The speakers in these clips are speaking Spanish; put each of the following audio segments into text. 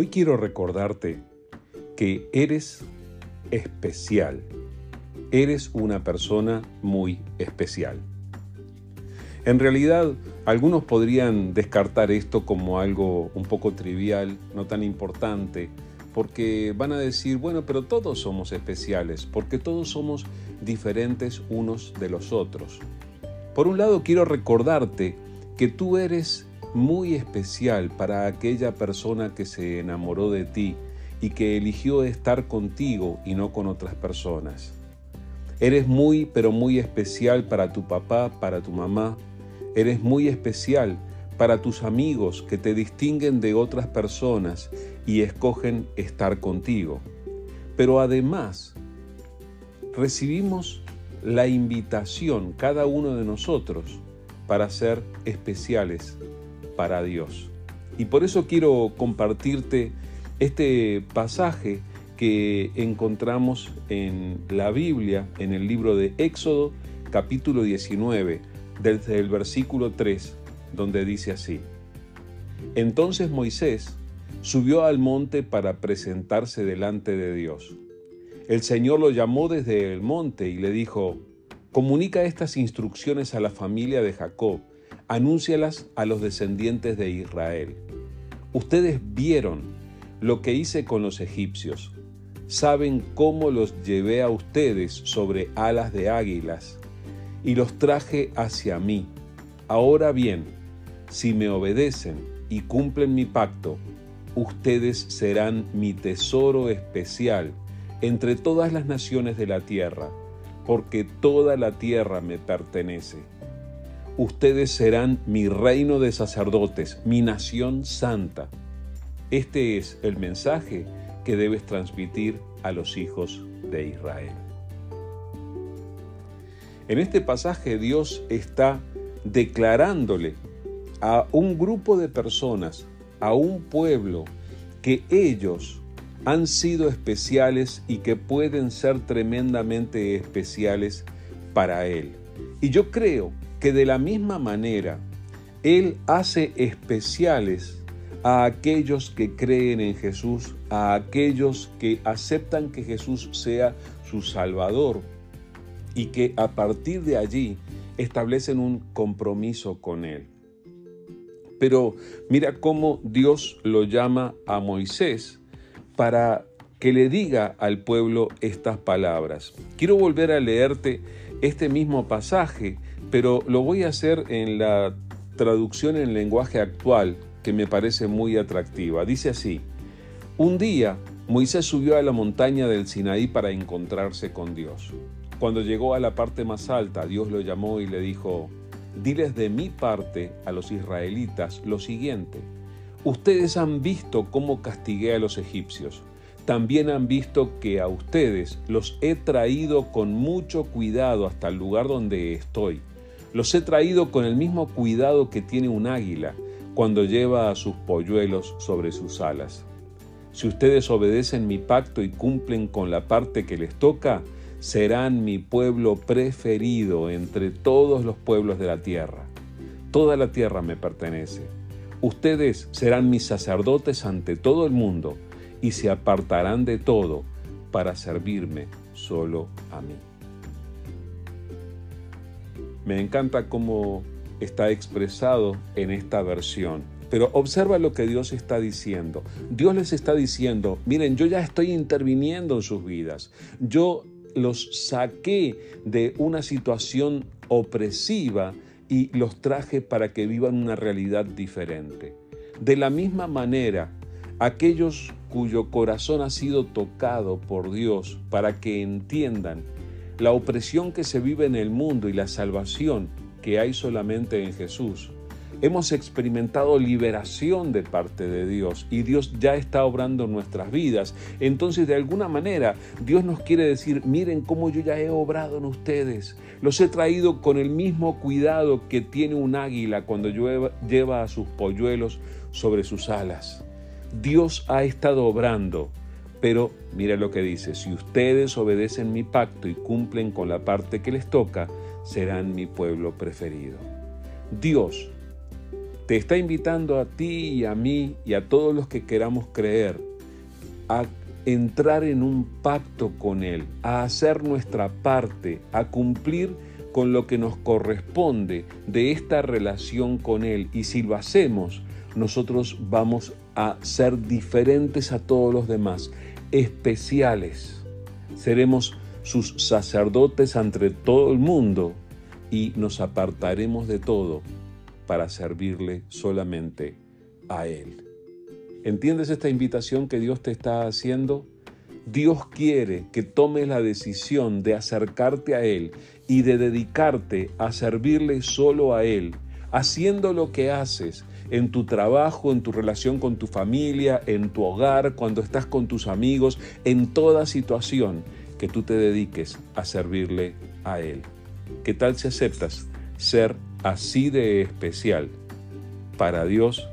Hoy quiero recordarte que eres especial. Eres una persona muy especial. En realidad, algunos podrían descartar esto como algo un poco trivial, no tan importante, porque van a decir, bueno, pero todos somos especiales, porque todos somos diferentes unos de los otros. Por un lado, quiero recordarte que tú eres muy especial para aquella persona que se enamoró de ti y que eligió estar contigo y no con otras personas. Eres muy, pero muy especial para tu papá, para tu mamá. Eres muy especial para tus amigos que te distinguen de otras personas y escogen estar contigo. Pero además, recibimos la invitación, cada uno de nosotros, para ser especiales para Dios. Y por eso quiero compartirte este pasaje que encontramos en la Biblia, en el libro de Éxodo, capítulo 19, desde el versículo 3, donde dice así. Entonces Moisés subió al monte para presentarse delante de Dios. El Señor lo llamó desde el monte y le dijo, comunica estas instrucciones a la familia de Jacob anúncialas a los descendientes de Israel. Ustedes vieron lo que hice con los egipcios. Saben cómo los llevé a ustedes sobre alas de águilas y los traje hacia mí. Ahora bien, si me obedecen y cumplen mi pacto, ustedes serán mi tesoro especial entre todas las naciones de la tierra, porque toda la tierra me pertenece ustedes serán mi reino de sacerdotes, mi nación santa. Este es el mensaje que debes transmitir a los hijos de Israel. En este pasaje Dios está declarándole a un grupo de personas, a un pueblo, que ellos han sido especiales y que pueden ser tremendamente especiales para Él. Y yo creo que de la misma manera Él hace especiales a aquellos que creen en Jesús, a aquellos que aceptan que Jesús sea su Salvador y que a partir de allí establecen un compromiso con Él. Pero mira cómo Dios lo llama a Moisés para que le diga al pueblo estas palabras. Quiero volver a leerte este mismo pasaje pero lo voy a hacer en la traducción en lenguaje actual que me parece muy atractiva. Dice así, un día Moisés subió a la montaña del Sinaí para encontrarse con Dios. Cuando llegó a la parte más alta, Dios lo llamó y le dijo, diles de mi parte a los israelitas lo siguiente, ustedes han visto cómo castigué a los egipcios, también han visto que a ustedes los he traído con mucho cuidado hasta el lugar donde estoy los he traído con el mismo cuidado que tiene un águila cuando lleva a sus polluelos sobre sus alas. Si ustedes obedecen mi pacto y cumplen con la parte que les toca, serán mi pueblo preferido entre todos los pueblos de la tierra. Toda la tierra me pertenece. Ustedes serán mis sacerdotes ante todo el mundo y se apartarán de todo para servirme solo a mí. Me encanta cómo está expresado en esta versión. Pero observa lo que Dios está diciendo. Dios les está diciendo, miren, yo ya estoy interviniendo en sus vidas. Yo los saqué de una situación opresiva y los traje para que vivan una realidad diferente. De la misma manera, aquellos cuyo corazón ha sido tocado por Dios para que entiendan la opresión que se vive en el mundo y la salvación que hay solamente en Jesús. Hemos experimentado liberación de parte de Dios y Dios ya está obrando en nuestras vidas. Entonces, de alguna manera, Dios nos quiere decir, miren cómo yo ya he obrado en ustedes. Los he traído con el mismo cuidado que tiene un águila cuando lleva a sus polluelos sobre sus alas. Dios ha estado obrando pero mira lo que dice, si ustedes obedecen mi pacto y cumplen con la parte que les toca, serán mi pueblo preferido. Dios te está invitando a ti y a mí y a todos los que queramos creer a entrar en un pacto con Él, a hacer nuestra parte, a cumplir con lo que nos corresponde de esta relación con Él. Y si lo hacemos, nosotros vamos a ser diferentes a todos los demás, especiales. Seremos sus sacerdotes ante todo el mundo y nos apartaremos de todo para servirle solamente a Él. ¿Entiendes esta invitación que Dios te está haciendo? Dios quiere que tomes la decisión de acercarte a Él y de dedicarte a servirle solo a Él, haciendo lo que haces en tu trabajo, en tu relación con tu familia, en tu hogar, cuando estás con tus amigos, en toda situación, que tú te dediques a servirle a Él. ¿Qué tal si aceptas ser así de especial para Dios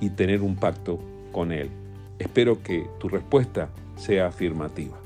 y tener un pacto con Él? Espero que tu respuesta sea afirmativa.